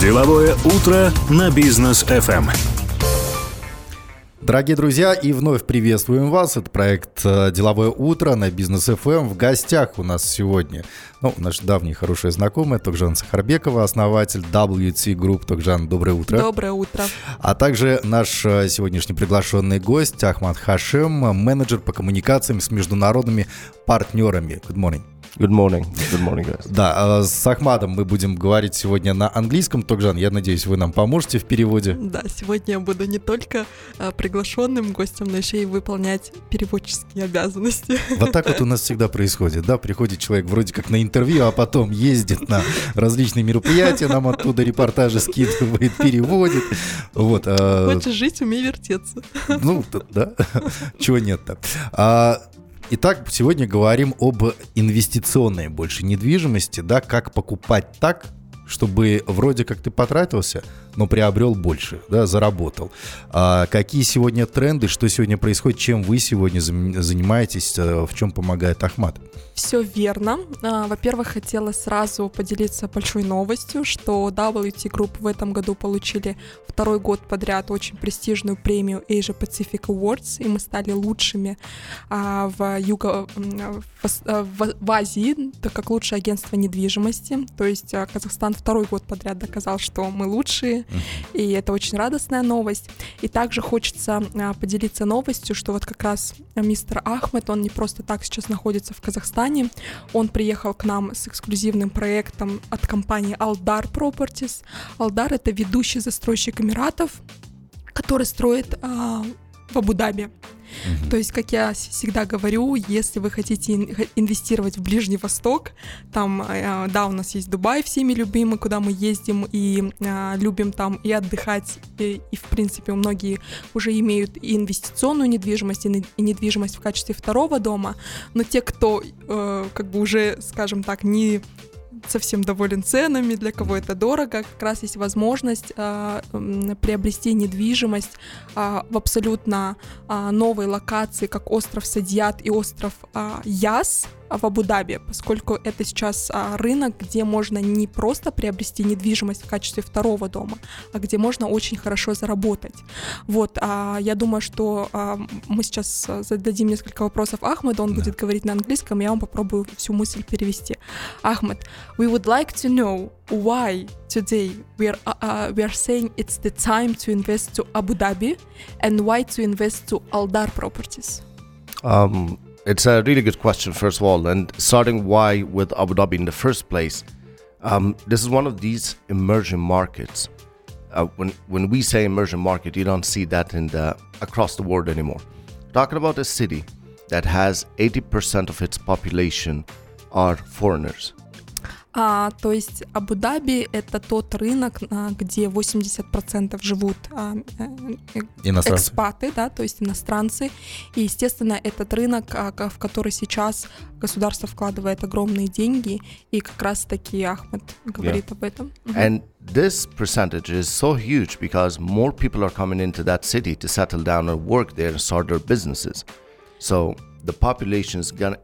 Деловое утро на бизнес FM. Дорогие друзья, и вновь приветствуем вас. Это проект э, «Деловое утро» на Бизнес FM. В гостях у нас сегодня ну, наш давний хороший знакомый Токжан Сахарбекова, основатель WT Group. Токжан, доброе утро. Доброе утро. А также наш э, сегодняшний приглашенный гость Ахмад Хашем, менеджер по коммуникациям с международными партнерами. Good morning. Good morning. Good morning, guys. Да, с Ахмадом мы будем говорить сегодня на английском. Токжан, я надеюсь, вы нам поможете в переводе. Да, сегодня я буду не только а, приглашенным гостем, но еще и выполнять переводческие обязанности. Вот так вот у нас всегда происходит, да? Приходит человек вроде как на интервью, а потом ездит на различные мероприятия, нам оттуда репортажи скидывает, переводит. Вот. А... Хочешь жить, умей вертеться. Ну, да. Чего нет-то. Итак, сегодня говорим об инвестиционной больше недвижимости, да, как покупать так, чтобы вроде как ты потратился, но приобрел больше, да, заработал. А какие сегодня тренды, что сегодня происходит, чем вы сегодня занимаетесь, э, в чем помогает Ахмат? Все верно. А, во-первых, хотела сразу поделиться большой новостью, что WT Group в этом году получили второй год подряд очень престижную премию Asia Pacific Awards, и мы стали лучшими а, в, юго, в, в, Азии, так как лучшее агентство недвижимости. То есть а, Казахстан второй год подряд доказал, что мы лучшие, и это очень радостная новость. И также хочется а, поделиться новостью, что вот как раз мистер Ахмед, он не просто так сейчас находится в Казахстане. Он приехал к нам с эксклюзивным проектом от компании Aldar Properties. Aldar — это ведущий застройщик Эмиратов, который строит а, в Абу-Даби. Угу. То есть, как я всегда говорю, если вы хотите инвестировать в Ближний Восток, там, э, да, у нас есть Дубай всеми любимый, куда мы ездим и а, любим там и отдыхать, и, и в принципе многие уже имеют и инвестиционную недвижимость, и, и недвижимость в качестве второго дома, но те, кто э, как бы уже, скажем так, не совсем доволен ценами, для кого это дорого, как раз есть возможность э, приобрести недвижимость э, в абсолютно э, новой локации, как остров Садьят и остров э, Яс, в Абу-Даби, поскольку это сейчас а, рынок, где можно не просто приобрести недвижимость в качестве второго дома, а где можно очень хорошо заработать. Вот, а, я думаю, что а, мы сейчас зададим несколько вопросов Ахмеду, он да. будет говорить на английском, я вам попробую всю мысль перевести. Ахмед, we would like to know why today we are, uh, uh, we are saying it's the time to invest to Abu Dhabi and why to invest to Aldar Properties. Um, it's a really good question, first of all. And starting why with Abu Dhabi in the first place, um, this is one of these emerging markets. Uh, when when we say emerging market, you don't see that in the across the world anymore. Talking about a city that has 80% of its population are foreigners. А, то есть Абу-Даби — это тот рынок, а, где 80% живут а, э, экспаты, да, то есть иностранцы. И, естественно, этот рынок, а, в который сейчас государство вкладывает огромные деньги, и как раз-таки Ахмед говорит yeah. об этом. And this percentage is so huge because more people are coming into that city to settle down and work there and start their businesses. So the population is gonna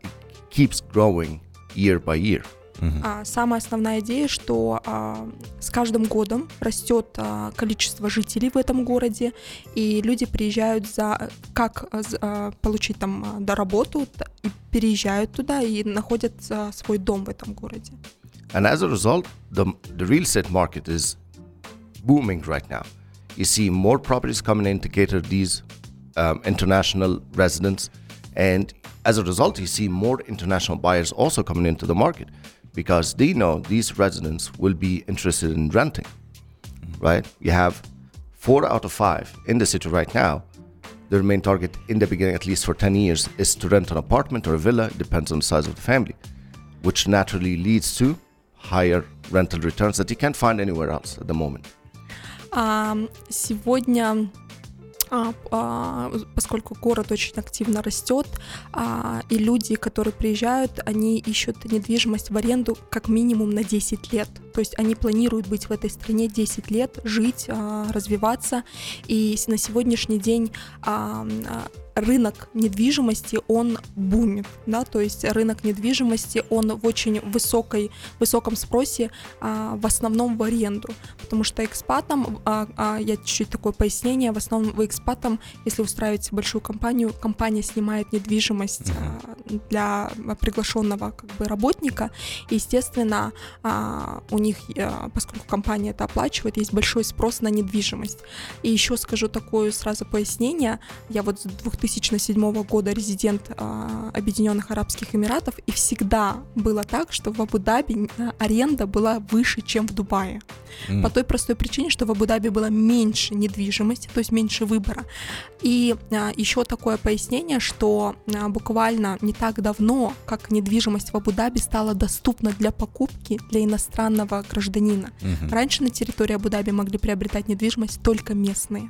keeps growing year by year. Угу. А, самая основная идея, что а, с каждым годом растет а, количество жителей в этом городе, и люди приезжают за как а, получить там а, до работу, и переезжают туда и находят а, свой дом в этом городе. And as a result, the, the real estate market is booming right now. You see more properties coming in to cater these um, international residents, and as a result, you see more international buyers also coming into the market. because they know these residents will be interested in renting, right? You have four out of five in the city right now. Their main target in the beginning, at least for 10 years, is to rent an apartment or a villa, depends on the size of the family, which naturally leads to higher rental returns that you can't find anywhere else at the moment. Um, сегодня А, а, поскольку город очень активно растет, а, и люди, которые приезжают, они ищут недвижимость в аренду как минимум на 10 лет. То есть они планируют быть в этой стране 10 лет, жить, развиваться. И на сегодняшний день рынок недвижимости, он бумит, да, то есть рынок недвижимости, он в очень высокой, высоком спросе, а, в основном в аренду, потому что экспатам, а, а, я чуть-чуть такое пояснение, в основном вы экспатам, если устраиваете большую компанию, компания снимает недвижимость а, для приглашенного как бы работника, и, естественно, а, у них, а, поскольку компания это оплачивает, есть большой спрос на недвижимость. И еще скажу такое сразу пояснение, я вот с 2007 года резидент а, Объединенных Арабских Эмиратов, и всегда было так, что в Абу-Даби а, аренда была выше, чем в Дубае. Mm. По той простой причине, что в Абу-Даби было меньше недвижимости, то есть меньше выбора. И а, еще такое пояснение, что а, буквально не так давно, как недвижимость в Абу-Даби стала доступна для покупки для иностранного гражданина. Mm-hmm. Раньше на территории Абу-Даби могли приобретать недвижимость только местные.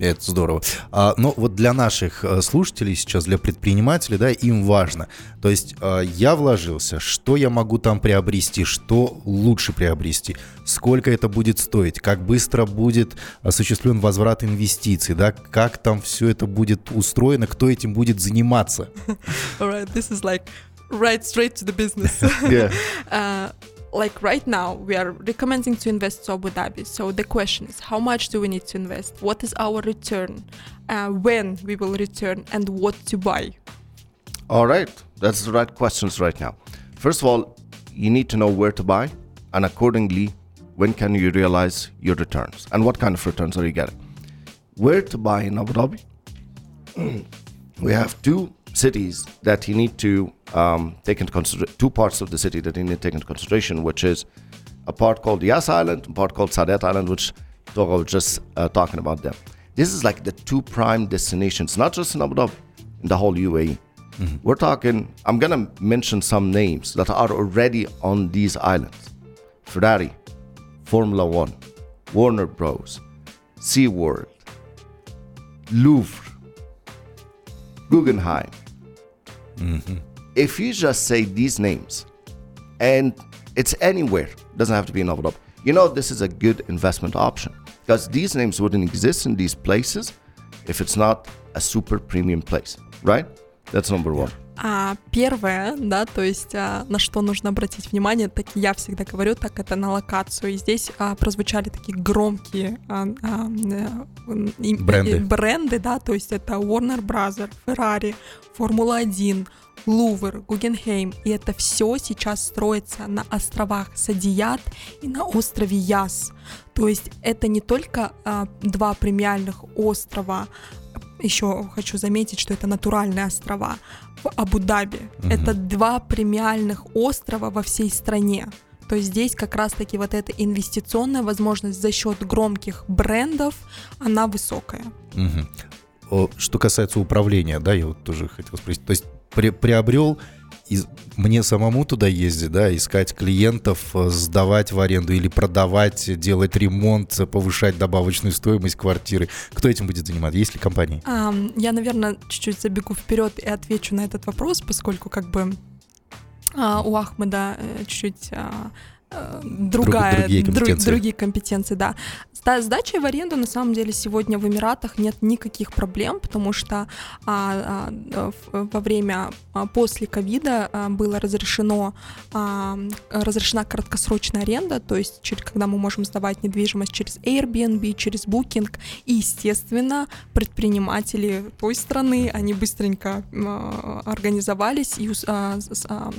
Это здорово. А, но вот для наших э, слушателей сейчас, для предпринимателей, да, им важно. То есть а, я вложился, что я могу там приобрести, что лучше приобрести, сколько это будет стоить, как быстро будет осуществлен возврат инвестиций, да, как там все это будет устроено, кто этим будет заниматься. Alright, this is like right straight to the business. yeah. uh, like right now we are recommending to invest to Abu Dhabi. So the question is, how much do we need to invest? What is our return? Uh, when we will return and what to buy? All right, that's the right questions right now. First of all, you need to know where to buy, and accordingly, when can you realize your returns and what kind of returns are you getting? Where to buy in Abu Dhabi? we have two cities that you need to um, take into consideration, two parts of the city that you need to take into consideration, which is a part called Yas Island, a part called Sadet Island, which I was just uh, talking about them. This is like the two prime destinations, not just in Abu Dhabi, in the whole UAE. Mm-hmm. We're talking, I'm going to mention some names that are already on these islands Ferrari, Formula One, Warner Bros., SeaWorld, Louvre, Guggenheim. Mm-hmm. If you just say these names, and it's anywhere, doesn't have to be in Abu Dhabi, you know this is a good investment option because these names wouldn't exist in these places if it's not a super premium place, right? That's number one. А первое, да, то есть а, на что нужно обратить внимание, так я всегда говорю, так это на локацию. И здесь а, прозвучали такие громкие а, а, и, бренды. И, бренды, да, то есть это Warner Bros., Ferrari, Формула-1, Лувр, Гугенхейм. И это все сейчас строится на островах Садият и на острове Яс. То есть это не только а, два премиальных острова, еще хочу заметить, что это натуральные острова в Абу-Даби. Угу. Это два премиальных острова во всей стране. То есть здесь как раз-таки вот эта инвестиционная возможность за счет громких брендов, она высокая. Угу. Что касается управления, да, я вот тоже хотел спросить. То есть при, приобрел и мне самому туда ездить, да, искать клиентов, э, сдавать в аренду или продавать, делать ремонт, повышать добавочную стоимость квартиры. Кто этим будет заниматься? Есть ли компании? Um, я, наверное, чуть-чуть забегу вперед и отвечу на этот вопрос, поскольку как бы uh, у Ахмеда uh, чуть-чуть uh, другая, другие компетенции. другие компетенции, да. С сдачей в аренду на самом деле сегодня в Эмиратах нет никаких проблем, потому что а, а, во время а, после ковида а, было разрешено а, разрешена краткосрочная аренда, то есть через, когда мы можем сдавать недвижимость через Airbnb, через Booking, и естественно предприниматели той страны они быстренько а, организовались и а, а,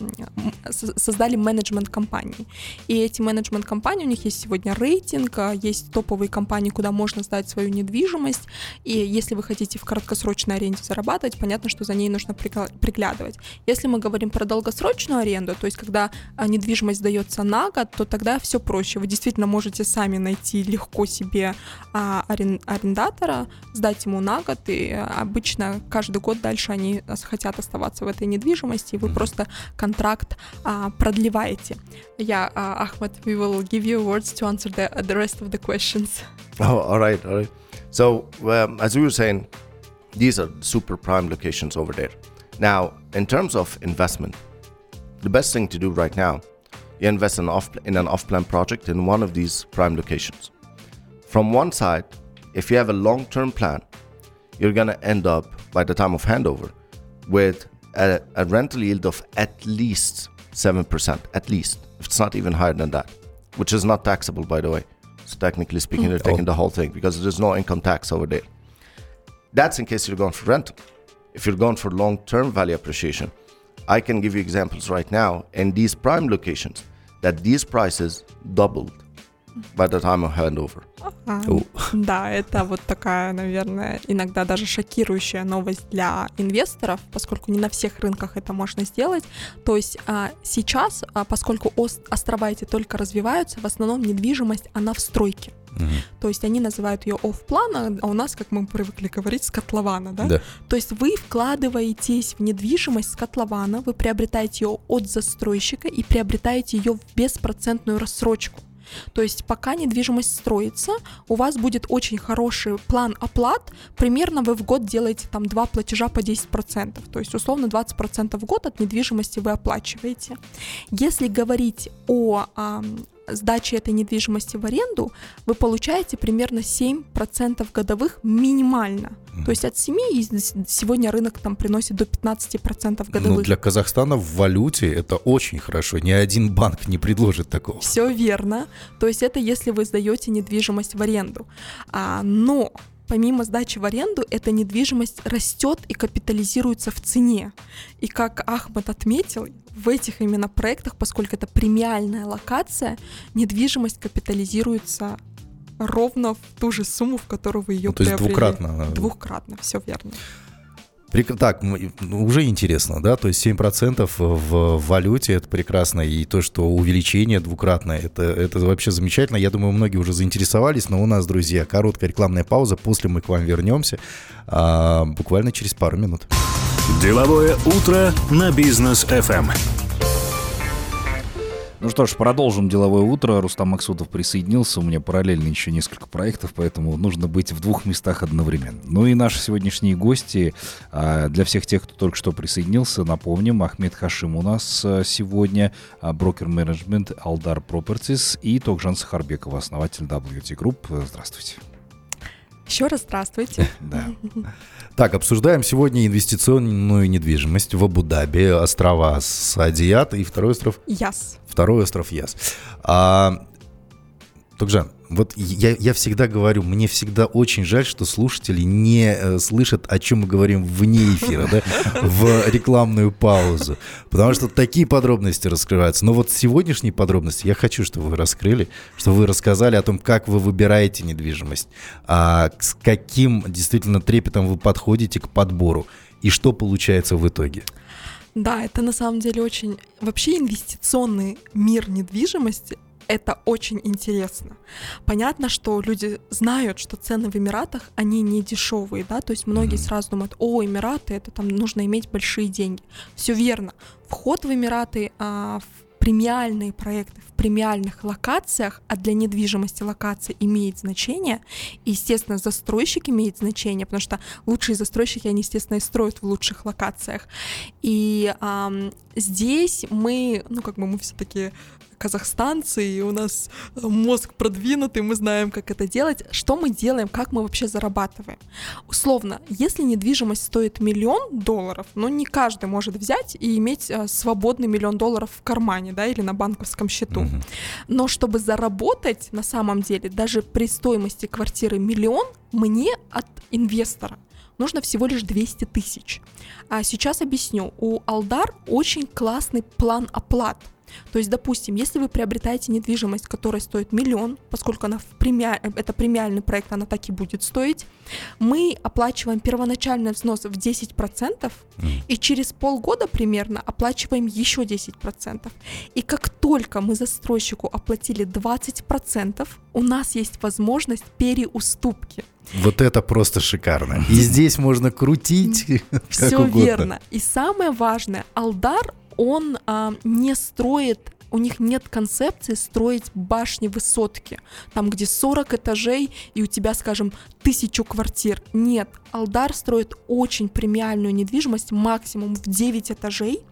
создали менеджмент компании. И эти менеджмент-компании, у них есть сегодня рейтинг, а, есть топовые компании, куда можно сдать свою недвижимость. И если вы хотите в краткосрочной аренде зарабатывать, понятно, что за ней нужно приглядывать. Если мы говорим про долгосрочную аренду, то есть когда а, недвижимость сдается на год, то тогда все проще. Вы действительно можете сами найти легко себе а, арендатора, сдать ему на год, и обычно каждый год дальше они хотят оставаться в этой недвижимости, и вы просто контракт продлеваете. Я Ahmed, we will give you words to answer the, the rest of the questions. Oh, all right, all right. So, um, as we were saying, these are super prime locations over there. Now, in terms of investment, the best thing to do right now, you invest in, off, in an off-plan project in one of these prime locations. From one side, if you have a long-term plan, you're going to end up by the time of handover with a, a rental yield of at least 7%, at least, if it's not even higher than that, which is not taxable, by the way. So, technically speaking, they're hmm. taking the whole thing because there's no income tax over there. That's in case you're going for rental. If you're going for long term value appreciation, I can give you examples right now in these prime locations that these prices doubled by the time of handover. А, Да, это вот такая, наверное, иногда даже шокирующая новость для инвесторов, поскольку не на всех рынках это можно сделать. То есть а, сейчас, а, поскольку ос- острова эти только развиваются, в основном недвижимость, она в стройке. То есть они называют ее офф-план, а у нас, как мы привыкли говорить, с котлована, да? Да. То есть вы вкладываетесь в недвижимость с котлована, вы приобретаете ее от застройщика и приобретаете ее в беспроцентную рассрочку. То есть пока недвижимость строится, у вас будет очень хороший план оплат. Примерно вы в год делаете там два платежа по 10%. То есть условно 20% в год от недвижимости вы оплачиваете. Если говорить о ам, сдаче этой недвижимости в аренду, вы получаете примерно 7% годовых минимально. То есть от 7 и с- сегодня рынок там приносит до 15% годовых. Ну, для Казахстана в валюте это очень хорошо. Ни один банк не предложит такого. Все верно. То есть это если вы сдаете недвижимость в аренду. А, но помимо сдачи в аренду, эта недвижимость растет и капитализируется в цене. И как Ахмад отметил, в этих именно проектах, поскольку это премиальная локация, недвижимость капитализируется ровно в ту же сумму, в которую вы ее Ну, то есть приобрели. двукратно. Двухкратно, все верно. Так, ну, уже интересно, да, то есть 7% в валюте, это прекрасно, и то, что увеличение двукратное, это, это вообще замечательно. Я думаю, многие уже заинтересовались, но у нас, друзья, короткая рекламная пауза, после мы к вам вернемся, а, буквально через пару минут. Деловое утро на бизнес FM. Ну что ж, продолжим деловое утро. Рустам Максутов присоединился. У меня параллельно еще несколько проектов, поэтому нужно быть в двух местах одновременно. Ну и наши сегодняшние гости, а, для всех тех, кто только что присоединился, напомним, Ахмед Хашим у нас а, сегодня, а, брокер-менеджмент Алдар Properties и Токжан Сахарбекова, основатель WT Group. Здравствуйте. Еще раз здравствуйте. Да. Так, обсуждаем сегодня инвестиционную недвижимость в Абу-Даби, острова Садият и второй остров Яс. Второй остров Яс. А, Токжан, вот я, я всегда говорю, мне всегда очень жаль, что слушатели не э, слышат, о чем мы говорим вне эфира, да, в рекламную паузу. Потому что такие подробности раскрываются. Но вот сегодняшние подробности я хочу, чтобы вы раскрыли, чтобы вы рассказали о том, как вы выбираете недвижимость, а с каким действительно трепетом вы подходите к подбору и что получается в итоге. Да, это на самом деле очень... Вообще инвестиционный мир недвижимости это очень интересно. Понятно, что люди знают, что цены в Эмиратах, они не дешевые, да, то есть многие сразу думают, о, Эмираты, это там нужно иметь большие деньги. Все верно. Вход в Эмираты а, в премиальные проекты в премиальных локациях, а для недвижимости локация имеет значение, и, естественно, застройщик имеет значение, потому что лучшие застройщики, они, естественно, и строят в лучших локациях. И ам, здесь мы, ну, как бы мы все таки казахстанцы, и у нас э, мозг продвинутый, мы знаем, как это делать. Что мы делаем, как мы вообще зарабатываем? Условно, если недвижимость стоит миллион долларов, ну, не каждый может взять и иметь э, свободный миллион долларов в кармане, да, или на банковском счету. Но чтобы заработать на самом деле, даже при стоимости квартиры миллион, мне от инвестора нужно всего лишь 200 тысяч. А сейчас объясню. У Алдар очень классный план оплат. То есть, допустим, если вы приобретаете недвижимость, которая стоит миллион, поскольку она в премия... это премиальный проект, она так и будет стоить, мы оплачиваем первоначальный взнос в 10%, и через полгода примерно оплачиваем еще 10%. И как только мы застройщику оплатили 20%, у нас есть возможность переуступки. Вот это просто шикарно. И здесь можно крутить как Все верно. И самое важное, Алдар, он а, не строит у них нет концепции строить башни высотки, там, где 40 этажей и у тебя, скажем, тысячу квартир. Нет, Алдар строит очень премиальную недвижимость, максимум в 9 этажей,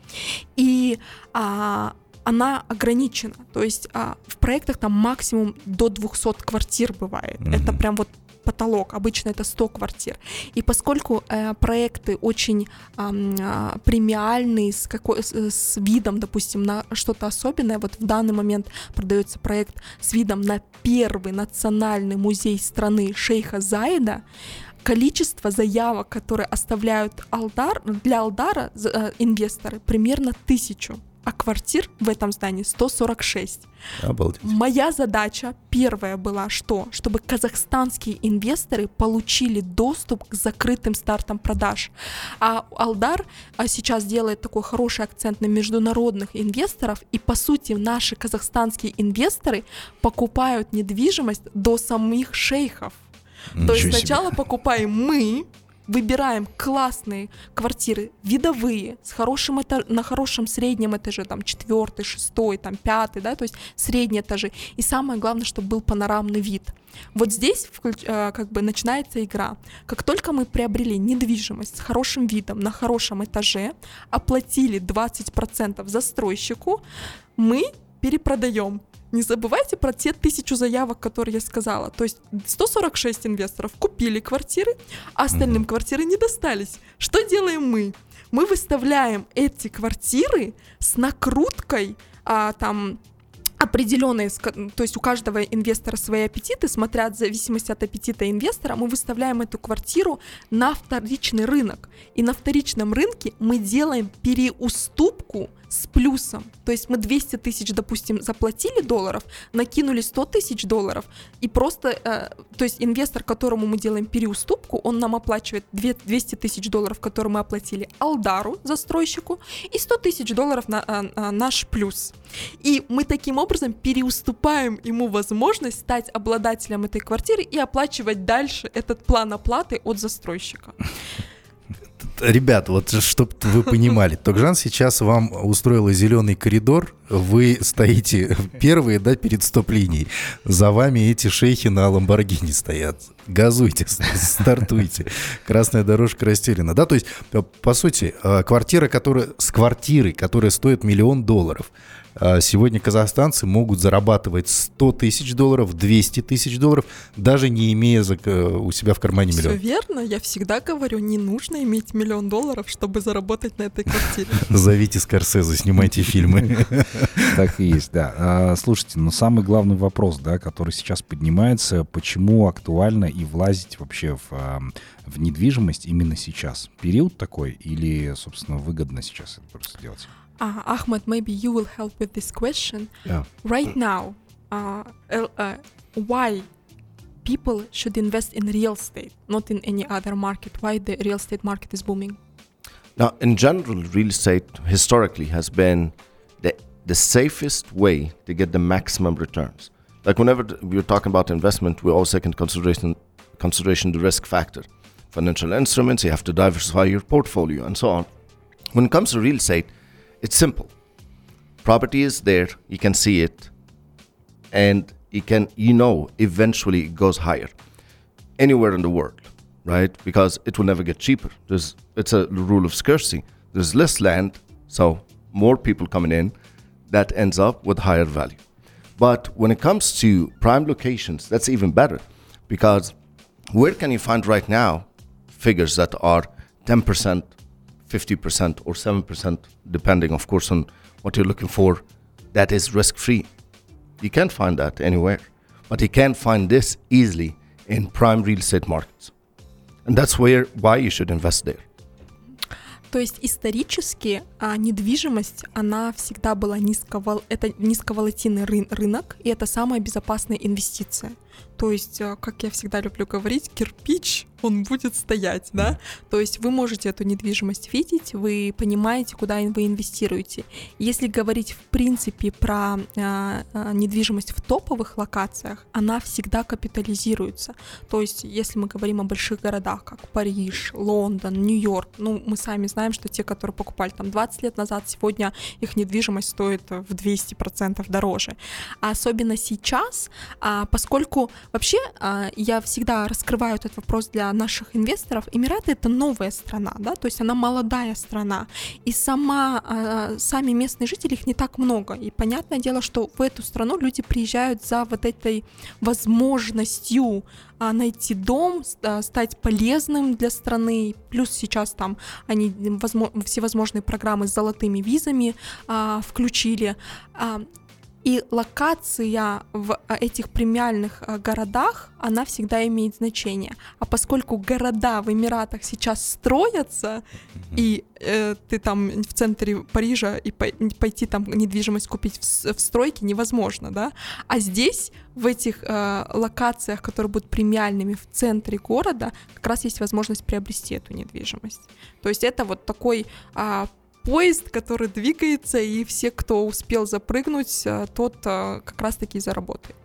и а, она ограничена. То есть а, в проектах там максимум до 200 квартир бывает. Мгм. Это прям вот потолок. Обычно это 100 квартир. И поскольку э, проекты очень э, премиальные, с, какой, с, с видом, допустим, на что-то особенное, вот в данный момент продается проект с видом на первый национальный музей страны шейха Заида, количество заявок, которые оставляют Алдар, для Алдара э, инвесторы, примерно тысячу а квартир в этом здании 146. Обалдеть. Моя задача первая была что? Чтобы казахстанские инвесторы получили доступ к закрытым стартам продаж. А Алдар а сейчас делает такой хороший акцент на международных инвесторов, и по сути наши казахстанские инвесторы покупают недвижимость до самих шейхов. Ничего То есть себе. сначала покупаем мы, выбираем классные квартиры, видовые, с хорошим этаж, на хорошем среднем этаже, там, четвертый, шестой, там, пятый, да, то есть средние этажи. И самое главное, чтобы был панорамный вид. Вот здесь э, как бы начинается игра. Как только мы приобрели недвижимость с хорошим видом на хорошем этаже, оплатили 20% застройщику, мы перепродаем не забывайте про те тысячу заявок, которые я сказала. То есть 146 инвесторов купили квартиры, а остальным mm-hmm. квартиры не достались. Что делаем мы? Мы выставляем эти квартиры с накруткой а, там определенные, то есть у каждого инвестора свои аппетиты, смотря в зависимости от аппетита инвестора, мы выставляем эту квартиру на вторичный рынок. И на вторичном рынке мы делаем переуступку с плюсом. То есть мы 200 тысяч, допустим, заплатили долларов, накинули 100 тысяч долларов, и просто, э, то есть инвестор, которому мы делаем переуступку, он нам оплачивает 200 тысяч долларов, которые мы оплатили Алдару, застройщику, и 100 тысяч долларов на э, наш плюс. И мы таким образом переуступаем ему возможность стать обладателем этой квартиры и оплачивать дальше этот план оплаты от застройщика ребят, вот чтобы вы понимали, Токжан сейчас вам устроила зеленый коридор, вы стоите первые, да, перед стоп-линией. За вами эти шейхи на Ламборгини стоят. Газуйте, стартуйте. Красная дорожка расстелена. Да, то есть, по сути, э, квартира, которая, с квартирой, которая стоит миллион долларов, а сегодня казахстанцы могут зарабатывать 100 тысяч долларов, 200 тысяч долларов, даже не имея у себя в кармане миллион. Все верно. Я всегда говорю, не нужно иметь миллион долларов, чтобы заработать на этой квартире. Зовите Скорсезе, снимайте фильмы. Так и есть, да. А, слушайте, но самый главный вопрос, да, который сейчас поднимается, почему актуально и влазить вообще в, в недвижимость именно сейчас? Период такой или, собственно, выгодно сейчас это просто делать? Uh, Ahmed, maybe you will help with this question. Yeah. Right now, uh, uh, why people should invest in real estate, not in any other market? Why the real estate market is booming? Now, in general, real estate historically has been the, the safest way to get the maximum returns. Like whenever we're talking about investment, we always take into consideration consideration the risk factor. Financial instruments, you have to diversify your portfolio, and so on. When it comes to real estate, it's simple. Property is there, you can see it, and you can you know eventually it goes higher anywhere in the world, right? Because it will never get cheaper. There's it's a rule of scarcity. There's less land, so more people coming in, that ends up with higher value. But when it comes to prime locations, that's even better because where can you find right now figures that are 10% 50% or 7%, depending, of course, on what you're looking for, that is risk free. You can't find that anywhere. But you can find this easily in prime real estate markets. And that's where why you should invest there. То есть исторически а, недвижимость, она всегда была низковол... это низковолатильный ры... рынок, и это самая безопасная инвестиция. То есть, а, как я всегда люблю говорить, кирпич он будет стоять, да? То есть вы можете эту недвижимость видеть, вы понимаете, куда вы инвестируете. Если говорить в принципе про э, недвижимость в топовых локациях, она всегда капитализируется. То есть если мы говорим о больших городах, как Париж, Лондон, Нью-Йорк, ну мы сами знаем, что те, которые покупали там 20 лет назад, сегодня их недвижимость стоит в 200% дороже. А особенно сейчас, а, поскольку поскольку вообще а, я всегда раскрываю этот вопрос для наших инвесторов, Эмираты это новая страна, да, то есть она молодая страна, и сама, а, сами местные жители, их не так много, и понятное дело, что в эту страну люди приезжают за вот этой возможностью а, найти дом, стать полезным для страны. Плюс сейчас там они возможно, всевозможные программы с золотыми визами включили. И локация в а, этих премиальных а, городах, она всегда имеет значение. А поскольку города в Эмиратах сейчас строятся, и э, ты там в центре Парижа и по пойти там недвижимость купить в, в стройке невозможно, да? А здесь, в этих э, локациях, которые будут премиальными в центре города, как раз есть возможность приобрести эту недвижимость. То есть это вот такой э, поезд, который двигается, и все, кто успел запрыгнуть, э, тот э, как раз-таки заработает.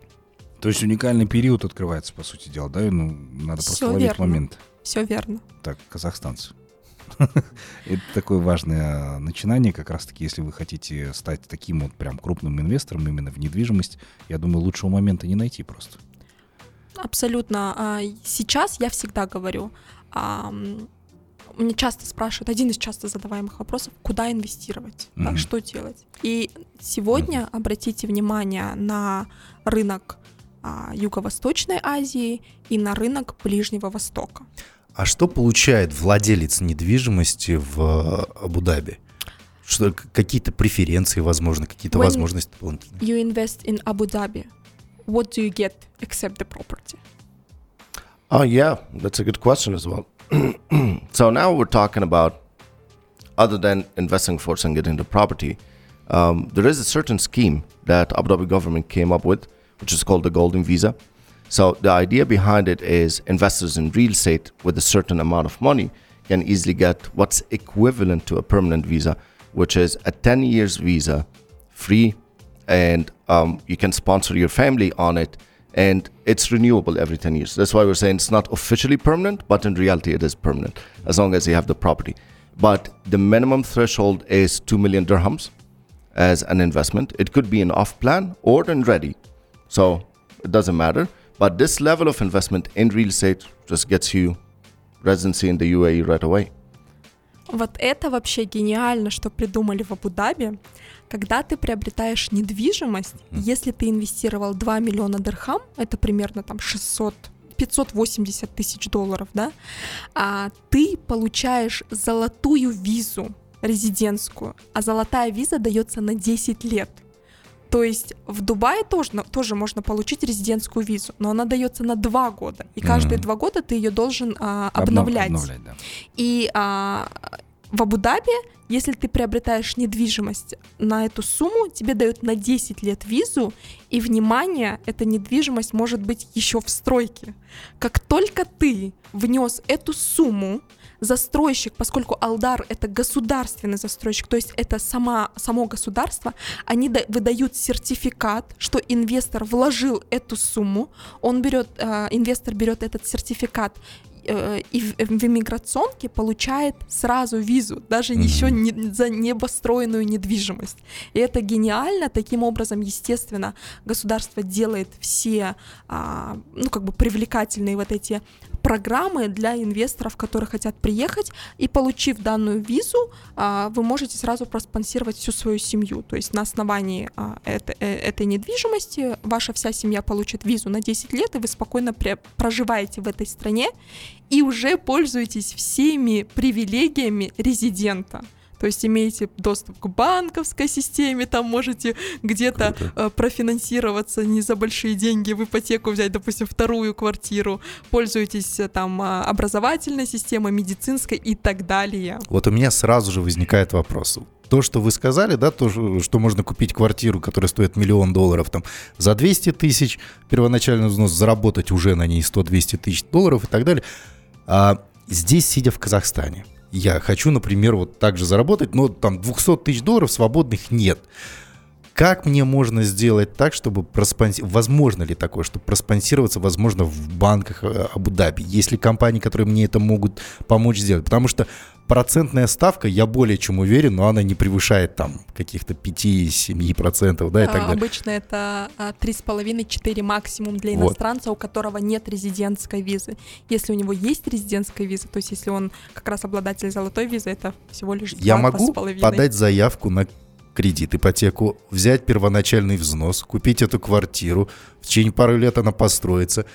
То есть уникальный период открывается, по сути дела, да? Ну, надо просто Всё ловить верно. момент. Все верно. Так, казахстанцы. Это такое важное начинание, как раз-таки, если вы хотите стать таким вот прям крупным инвестором именно в недвижимость, я думаю, лучшего момента не найти просто. Абсолютно. А, Сейчас я всегда говорю, мне часто спрашивают, один из часто задаваемых вопросов, куда инвестировать, да, Мгм. что делать. И сегодня обратите внимание на рынок а, Юго-Восточной Азии и на рынок Ближнего Востока. А что получает владелец недвижимости в э, Абу-Даби? Что, какие-то преференции, возможно, какие-то When- возможности дополнительные? You invest in Abu Dhabi. What do you get except the property? Oh, yeah, that's a good question as well. So now we're talking about, other than investing first and getting the property, um, there is a certain scheme that Abu Dhabi government came up with, which is called the Golden Visa. So the idea behind it is investors in real estate with a certain amount of money can easily get what's equivalent to a permanent visa, which is a 10 years visa, free, and um, you can sponsor your family on it and it's renewable every 10 years. That's why we're saying it's not officially permanent, but in reality, it is permanent as long as you have the property. But the minimum threshold is 2 million dirhams as an investment. It could be an off plan or in ready. So it doesn't matter. But this level of investment in real estate just gets you residency in the UAE right away. Вот это вообще гениально, что придумали в Абу-Даби. Когда ты приобретаешь недвижимость, если ты инвестировал 2 миллиона дирхам, это примерно там 600 580 тысяч долларов, да, а ты получаешь золотую визу резидентскую, а золотая виза дается на 10 лет. То есть в Дубае тоже, тоже можно получить резидентскую визу, но она дается на два года. И каждые Мгм. два года ты ее должен а, Обнов- обновлять. обновлять, да. И а, в Абу-Даби, если ты приобретаешь недвижимость на эту сумму, тебе дают на 10 лет визу, и, внимание, эта недвижимость может быть еще в стройке. Как только ты внес эту сумму, застройщик, поскольку Алдар это государственный застройщик, то есть это сама, само государство, они да- выдают сертификат, что инвестор вложил эту сумму, он берет, э, инвестор берет этот сертификат э, и в, в иммиграционке получает сразу визу, даже Мгм. еще не, за небостроенную недвижимость. И это гениально. Таким образом, естественно, государство делает все, а, ну, как бы привлекательные вот эти программы для инвесторов, которые хотят приехать, и получив данную визу, а, вы можете сразу проспонсировать всю свою семью. То есть на основании а, этой, э, этой недвижимости ваша вся семья получит визу на 10 лет, и вы спокойно проживаете в этой стране и уже пользуетесь всеми привилегиями резидента. То есть имеете доступ к банковской системе, там можете где-то э, профинансироваться не за большие деньги, в ипотеку взять, допустим, вторую квартиру, пользуетесь э, там а, образовательной системой, медицинской и так далее. Вот у меня сразу же возникает вопрос. То, что вы сказали, да, то, что что можно купить квартиру, которая стоит миллион долларов, там, за 200 тысяч, первоначальный взнос, заработать уже на ней 100-200 тысяч долларов и так далее. А здесь, сидя в Казахстане, я хочу, например, вот так же заработать, но там 200 тысяч долларов свободных нет. Как мне можно сделать так, чтобы проспонсировать, возможно ли такое, чтобы проспонсироваться, возможно, в банках э, Абу-Даби? Есть ли компании, которые мне это могут помочь сделать? Потому что процентная ставка, я более чем уверен, но она не превышает там каких-то 5-7%, да, и так А, далее. Обычно это а, 3,5-4 максимум для Вот. иностранца, у которого нет резидентской визы. Если у него есть резидентская виза, то есть если он как раз обладатель золотой визы, это всего лишь Я 2, могу 2,5. подать заявку на кредит, ипотеку, взять первоначальный взнос, купить эту квартиру, в течение пары лет она построится,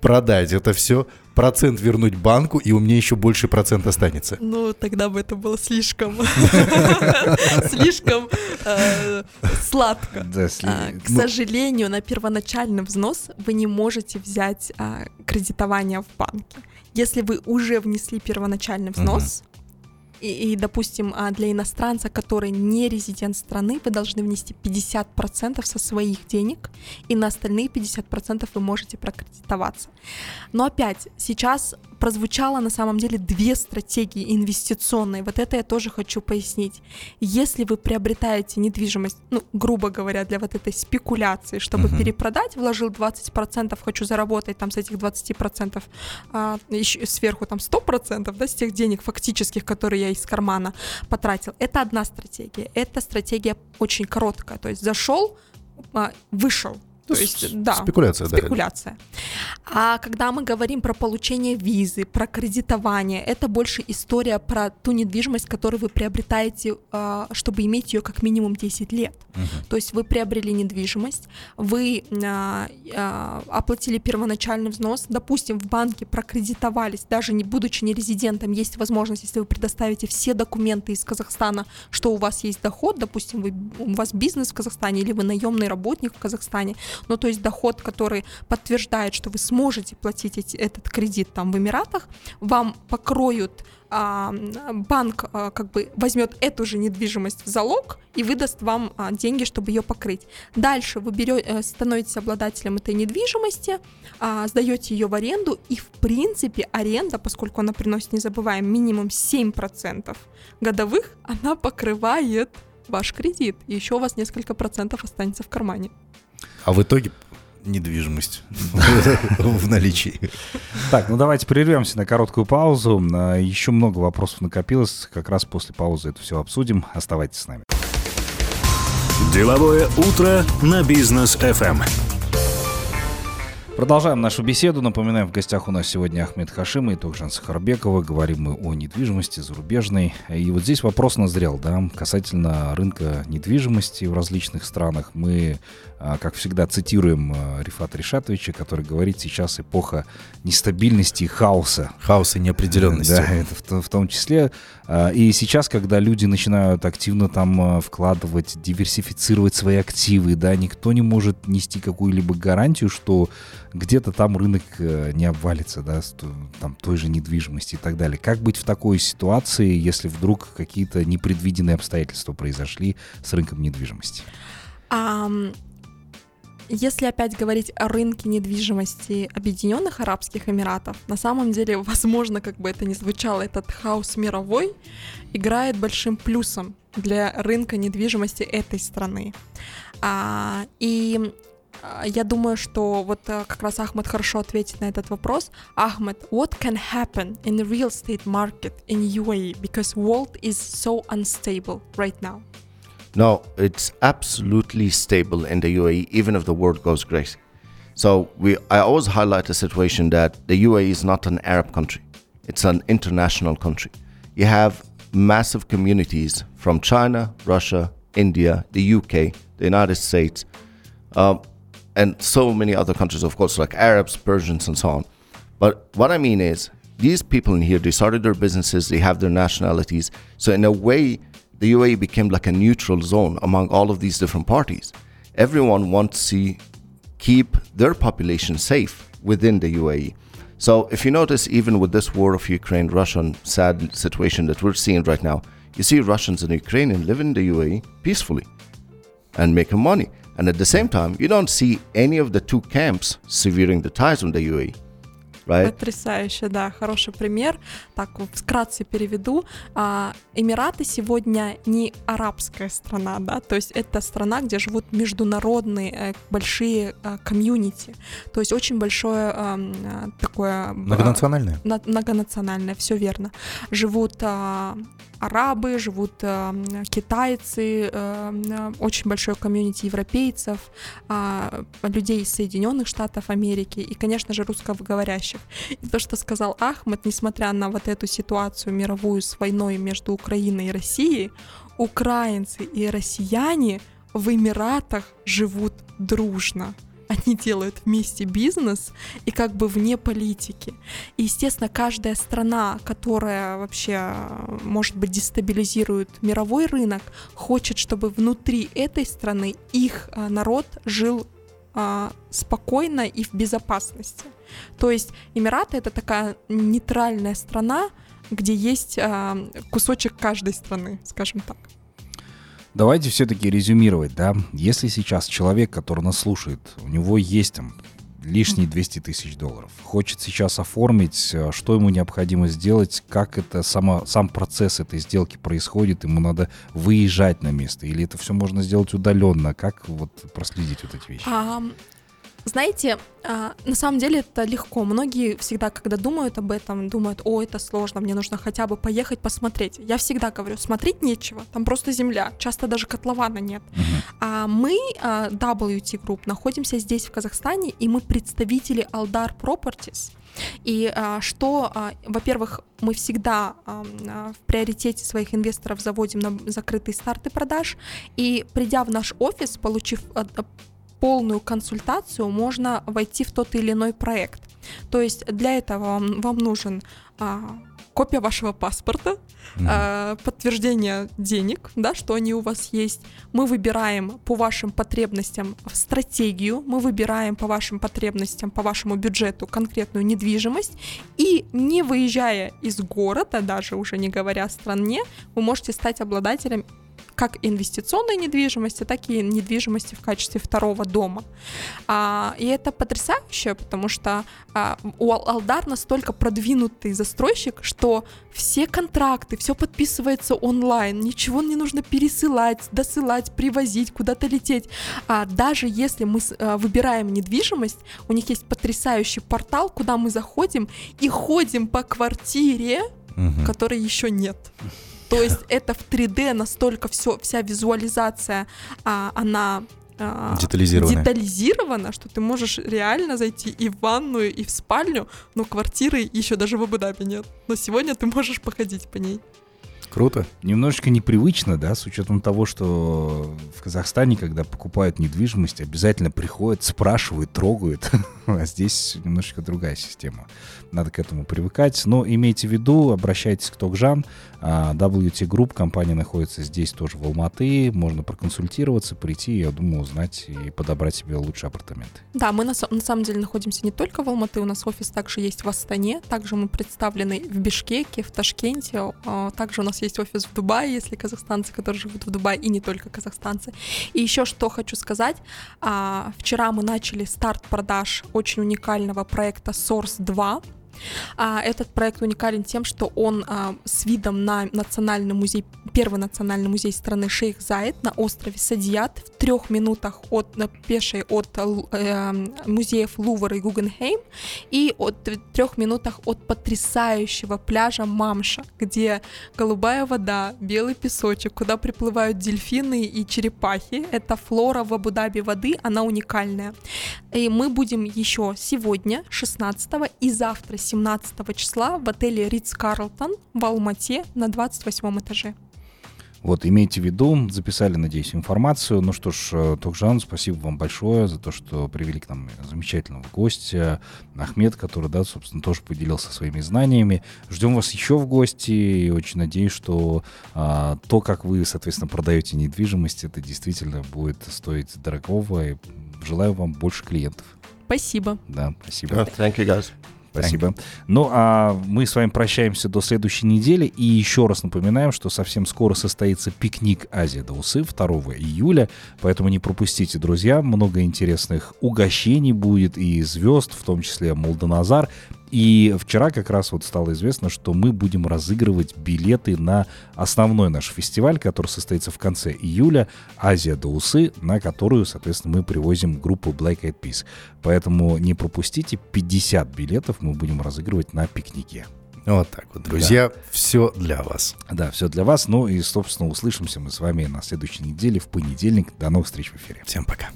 продать это все, процент вернуть банку, и у меня еще больше процент останется. Ну, тогда бы это было слишком... Слишком э, сладко. А, К ну, сожалению, на первоначальный взнос вы не можете взять а, кредитование в банке. Если вы уже внесли первоначальный взнос, и, и, допустим, а, для иностранца, который не резидент страны, вы должны внести 50% со своих денег, и на остальные 50% вы можете прокредитоваться. Но опять, сейчас прозвучало на самом деле две стратегии инвестиционные. Вот это я тоже хочу пояснить. Если вы приобретаете недвижимость, ну, грубо говоря, для вот этой спекуляции, чтобы Мгм. перепродать, вложил 20%, хочу заработать там с этих 20%, а, еще сверху там 100%, да, с тех денег фактических, которые я из кармана потратил. Это одна стратегия. Эта стратегия очень короткая. То есть зашел, а, вышел. То есть, с- да. спекуляция, да. Спекуляция. А когда мы говорим про получение визы, про кредитование, это больше история про ту недвижимость, которую вы приобретаете, а, чтобы иметь ее как минимум 10 лет. Мгм. То есть вы приобрели недвижимость, вы а, а, оплатили первоначальный взнос, допустим, в банке прокредитовались, даже не будучи не резидентом, есть возможность, если вы предоставите все документы из Казахстана, что у вас есть доход, допустим, вы, у вас бизнес в Казахстане или вы наемный работник в Казахстане, ну то есть доход, который подтверждает, что вы сможете платить эти- этот кредит там в Эмиратах, вам покроют а, банк а, как бы возьмет эту же недвижимость в залог и выдаст вам а, деньги, чтобы ее покрыть. Дальше вы берете, становитесь обладателем этой недвижимости, а, сдаете ее в аренду, и в принципе аренда, поскольку она приносит, не забываем, минимум 7% годовых, она покрывает ваш кредит. И еще у вас несколько процентов останется в кармане. А в итоге недвижимость в наличии. Так, ну давайте прервемся на короткую паузу. Еще много вопросов накопилось. Как раз после паузы это все обсудим. Оставайтесь с нами. Деловое утро на бизнес FM. Продолжаем нашу беседу. Напоминаем, в гостях у нас сегодня Ахмед Хашим и Токжан Сахарбекова. Говорим мы о недвижимости зарубежной. И вот здесь вопрос назрел, да, касательно рынка недвижимости в различных странах. Мы, а, как всегда, цитируем а, Рифата Ришатовича, который говорит, сейчас эпоха нестабильности и хаоса. Хаос и неопределенности. Да, это в, в том числе. А, И сейчас, когда люди начинают активно там вкладывать, диверсифицировать свои активы, да, никто не может нести какую-либо гарантию, что где-то там рынок э, не обвалится, да, там той же недвижимости и так далее. Как быть в такой ситуации, если вдруг какие-то непредвиденные обстоятельства произошли с рынком недвижимости? Ам, Если опять говорить о рынке недвижимости Объединенных Арабских Эмиратов, на самом деле, возможно, как бы это ни звучало, этот хаос мировой играет большим плюсом для рынка недвижимости этой страны. А, и я думаю, что вот а, как раз Ахмед хорошо ответит на этот вопрос. Ахмед, what can happen in the real estate market in UAE because world is so unstable right now? No, it's absolutely stable in the UAE, even if the world goes crazy. So we, I always highlight the situation that the UAE is not an Arab country; it's an international country. You have massive communities from China, Russia, India, the UK, the United States, um, and so many other countries, of course, like Arabs, Persians, and so on. But what I mean is, these people in here, they started their businesses, they have their nationalities. So, in a way, the UAE became like a neutral zone among all of these different parties. Everyone wants to keep their population safe within the UAE. So, if you notice, even with this war of Ukraine, Russian sad situation that we're seeing right now, you see Russians and Ukrainians living in the UAE peacefully and making money. And at the same time, you don't see any of the two camps severing the ties with the UAE. Right? Потрясающе, да, хороший пример. Так, вкратце переведу. А, Эмираты сегодня не арабская страна, да, то есть это страна, где живут международные э, большие э, комьюнити, то есть очень большое э, э, такое... Многонациональная? на- многонациональное, все верно. Живут а, арабы, живут а, китайцы, а, очень большое комьюнити европейцев, а, людей из Соединенных Штатов Америки и, конечно же, русскоговорящих. И то, что сказал Ахмед, несмотря на вот эту ситуацию мировую с войной между Украиной и Россией, украинцы и россияне в Эмиратах живут дружно. Они делают вместе бизнес и как бы вне политики. И, естественно, каждая страна, которая вообще, может быть, дестабилизирует мировой рынок, хочет, чтобы внутри этой страны их э, народ жил а, спокойно и в безопасности. То есть Эмираты это такая нейтральная страна, где есть а, кусочек каждой страны, скажем так. Давайте все-таки резюмировать, да. Если сейчас человек, который нас слушает, у него есть там лишние 200 тысяч долларов, хочет сейчас оформить, э, что ему необходимо сделать, как это сама, сам процесс этой сделки происходит, ему надо выезжать на место, или это все можно сделать удаленно, как вот проследить вот эти вещи? А, знаете, а, на самом деле это легко. Многие всегда, когда думают об этом, думают, о, это сложно, мне нужно хотя бы поехать посмотреть. Я всегда говорю, смотреть нечего, там просто земля, часто даже котлована нет. А мы, а, WT Group, находимся здесь, в Казахстане, и мы представители Aldar Properties. И а, что, а, во-первых, мы всегда а, а, в приоритете своих инвесторов заводим на закрытые старты продаж, и придя в наш офис, получив полную консультацию, можно войти в тот или иной проект. То есть для этого вам, вам нужен а, копия вашего паспорта, Мгм. а, подтверждение денег, да, что они у вас есть. Мы выбираем по вашим потребностям стратегию, мы выбираем по вашим потребностям, по вашему бюджету конкретную недвижимость, и не выезжая из города, даже уже не говоря о стране, вы можете стать обладателем как инвестиционной недвижимости, так и недвижимости в качестве второго дома. А, и это потрясающе, потому что а, у Ал- Алдар настолько продвинутый застройщик, что все контракты, все подписывается онлайн, ничего не нужно пересылать, досылать, привозить, куда-то лететь. А даже если мы а, выбираем недвижимость, у них есть потрясающий портал, куда мы заходим и ходим по квартире, Мгм. которой еще нет. То есть это в 3D настолько все, вся визуализация, а, она а, детализирована, что ты можешь реально зайти и в ванную, и в спальню, но квартиры еще даже в Абу-Даби нет. Но сегодня ты можешь походить по ней. Круто. Немножечко непривычно, да, с учетом того, что в Казахстане, когда покупают недвижимость, обязательно приходят, спрашивают, трогают. А здесь немножечко другая система. Надо к этому привыкать. Но имейте в виду, обращайтесь к Токжан. А, WT Group, компания находится здесь тоже в Алматы. Можно проконсультироваться, прийти, я думаю, узнать и подобрать себе лучшие апартаменты. Да, мы на, на самом деле находимся не только в Алматы, у нас офис также есть в Астане, также мы представлены в Бишкеке, в Ташкенте, а, также у нас есть офис в Дубае, если казахстанцы, которые живут в Дубае, и не только казахстанцы. И еще что хочу сказать, а, вчера мы начали старт продаж очень уникального проекта Source 2, а, этот проект уникален тем, что он а, с видом на национальный музей, первый национальный музей страны Шейх Заид на острове Садият в трех минутах от на пешей от э, э, музеев Лувр и Гугенхейм и от трех минутах от потрясающего пляжа Мамша, где голубая вода, белый песочек, куда приплывают дельфины и черепахи. Это флора в Абу-Даби воды, она уникальная. И мы будем еще сегодня, 16 и завтра, 17 числа, в отеле Ридс Карлтон в Алмате на 28 этаже. Вот, имейте в виду, записали, надеюсь, информацию. Ну что ж, э, Токжан, спасибо вам большое за то, что привели к нам замечательного гостя, Ахмед, который, да, собственно, тоже поделился своими знаниями. Ждем вас еще в гости и очень надеюсь, что а, то, как вы, соответственно, продаете недвижимость, это действительно будет стоить дорогого. И желаю вам больше клиентов. Спасибо. Да, спасибо. Oh, thank you, guys. Спасибо. Ну, а мы с вами прощаемся до следующей недели. И еще раз напоминаем, что совсем скоро состоится пикник Азия до Усы 2 июля. Поэтому не пропустите, друзья. Много интересных угощений будет и звезд, в том числе Молдоназар. И вчера как раз вот стало известно, что мы будем разыгрывать билеты на основной наш фестиваль, который состоится в конце июля, Азия до Усы, на которую, соответственно, мы привозим группу Black Eyed Peas. Поэтому не пропустите, 50 билетов мы будем разыгрывать на пикнике. Вот так вот, друзья, все для вас. Да, все для вас. Ну и, собственно, услышимся мы с вами на следующей неделе в понедельник. До новых встреч в эфире. Всем пока.